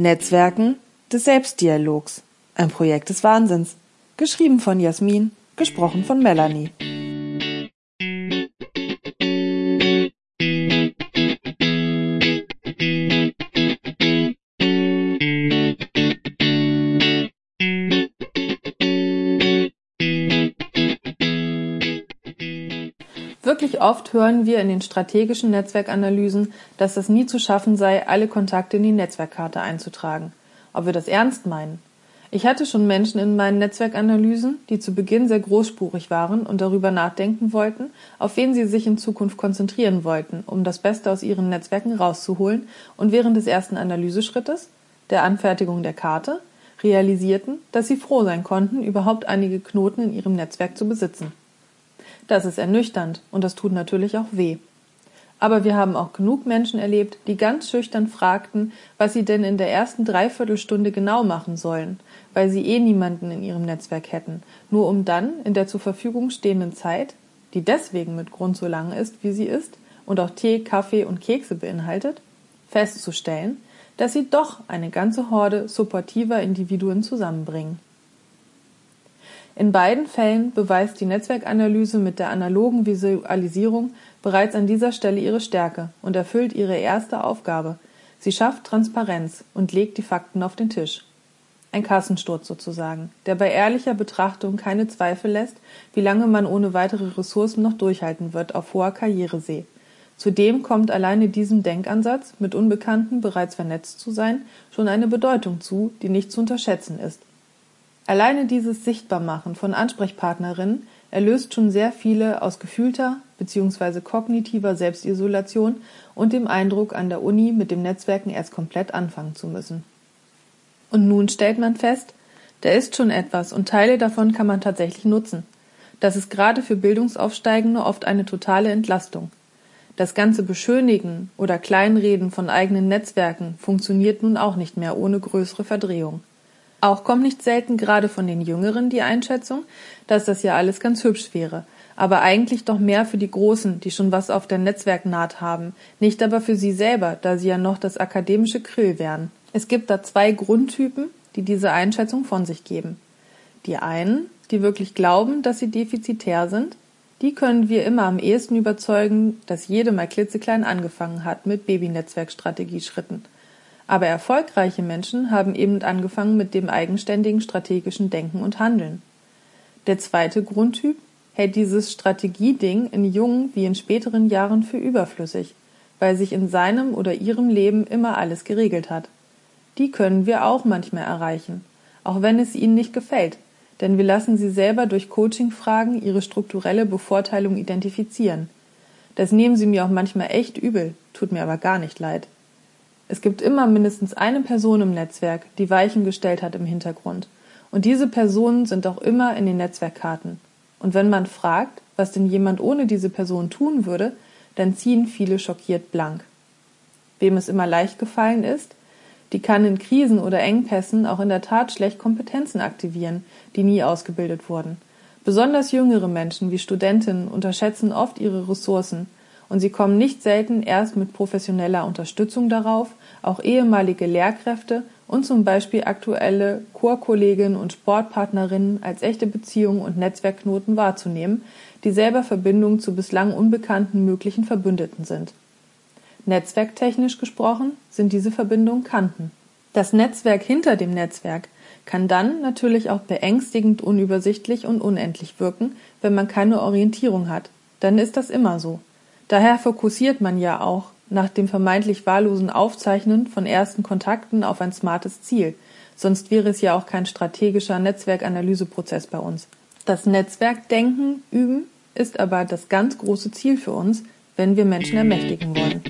Netzwerken des Selbstdialogs. Ein Projekt des Wahnsinns. Geschrieben von Jasmin, gesprochen von Melanie. Oft hören wir in den strategischen Netzwerkanalysen, dass es nie zu schaffen sei, alle Kontakte in die Netzwerkkarte einzutragen. Ob wir das ernst meinen? Ich hatte schon Menschen in meinen Netzwerkanalysen, die zu Beginn sehr großspurig waren und darüber nachdenken wollten, auf wen sie sich in Zukunft konzentrieren wollten, um das Beste aus ihren Netzwerken rauszuholen und während des ersten Analyseschrittes, der Anfertigung der Karte, realisierten, dass sie froh sein konnten, überhaupt einige Knoten in ihrem Netzwerk zu besitzen. Das ist ernüchternd und das tut natürlich auch weh. Aber wir haben auch genug Menschen erlebt, die ganz schüchtern fragten, was sie denn in der ersten Dreiviertelstunde genau machen sollen, weil sie eh niemanden in ihrem Netzwerk hätten, nur um dann in der zur Verfügung stehenden Zeit, die deswegen mit Grund so lang ist, wie sie ist und auch Tee, Kaffee und Kekse beinhaltet, festzustellen, dass sie doch eine ganze Horde supportiver Individuen zusammenbringen. In beiden Fällen beweist die Netzwerkanalyse mit der analogen Visualisierung bereits an dieser Stelle ihre Stärke und erfüllt ihre erste Aufgabe. Sie schafft Transparenz und legt die Fakten auf den Tisch. Ein Kassensturz sozusagen, der bei ehrlicher Betrachtung keine Zweifel lässt, wie lange man ohne weitere Ressourcen noch durchhalten wird auf hoher Karrieresee. Zudem kommt alleine diesem Denkansatz, mit Unbekannten bereits vernetzt zu sein, schon eine Bedeutung zu, die nicht zu unterschätzen ist. Alleine dieses Sichtbarmachen von Ansprechpartnerinnen erlöst schon sehr viele aus gefühlter bzw. kognitiver Selbstisolation und dem Eindruck, an der Uni mit dem Netzwerken erst komplett anfangen zu müssen. Und nun stellt man fest, da ist schon etwas und Teile davon kann man tatsächlich nutzen. Das ist gerade für Bildungsaufsteigende oft eine totale Entlastung. Das ganze Beschönigen oder Kleinreden von eigenen Netzwerken funktioniert nun auch nicht mehr ohne größere Verdrehung. Auch kommt nicht selten gerade von den Jüngeren die Einschätzung, dass das ja alles ganz hübsch wäre, aber eigentlich doch mehr für die Großen, die schon was auf der Netzwerknaht haben, nicht aber für sie selber, da sie ja noch das akademische Krill wären. Es gibt da zwei Grundtypen, die diese Einschätzung von sich geben. Die einen, die wirklich glauben, dass sie defizitär sind, die können wir immer am ehesten überzeugen, dass jede mal klitzeklein angefangen hat mit Babynetzwerkstrategieschritten. Aber erfolgreiche Menschen haben eben angefangen mit dem eigenständigen strategischen Denken und Handeln. Der zweite Grundtyp hält dieses Strategieding in jungen wie in späteren Jahren für überflüssig, weil sich in seinem oder ihrem Leben immer alles geregelt hat. Die können wir auch manchmal erreichen, auch wenn es ihnen nicht gefällt, denn wir lassen sie selber durch Coaching-Fragen ihre strukturelle Bevorteilung identifizieren. Das nehmen sie mir auch manchmal echt übel, tut mir aber gar nicht leid. Es gibt immer mindestens eine Person im Netzwerk, die Weichen gestellt hat im Hintergrund. Und diese Personen sind auch immer in den Netzwerkkarten. Und wenn man fragt, was denn jemand ohne diese Person tun würde, dann ziehen viele schockiert blank. Wem es immer leicht gefallen ist, die kann in Krisen oder Engpässen auch in der Tat schlecht Kompetenzen aktivieren, die nie ausgebildet wurden. Besonders jüngere Menschen wie Studentinnen unterschätzen oft ihre Ressourcen und sie kommen nicht selten erst mit professioneller Unterstützung darauf, auch ehemalige Lehrkräfte und zum Beispiel aktuelle Chorkolleginnen und Sportpartnerinnen als echte Beziehungen und Netzwerkknoten wahrzunehmen, die selber Verbindungen zu bislang unbekannten möglichen Verbündeten sind. Netzwerktechnisch gesprochen sind diese Verbindungen Kanten. Das Netzwerk hinter dem Netzwerk kann dann natürlich auch beängstigend unübersichtlich und unendlich wirken, wenn man keine Orientierung hat. Dann ist das immer so. Daher fokussiert man ja auch nach dem vermeintlich wahllosen Aufzeichnen von ersten Kontakten auf ein smartes Ziel, sonst wäre es ja auch kein strategischer Netzwerkanalyseprozess bei uns. Das Netzwerkdenken üben ist aber das ganz große Ziel für uns, wenn wir Menschen ermächtigen wollen.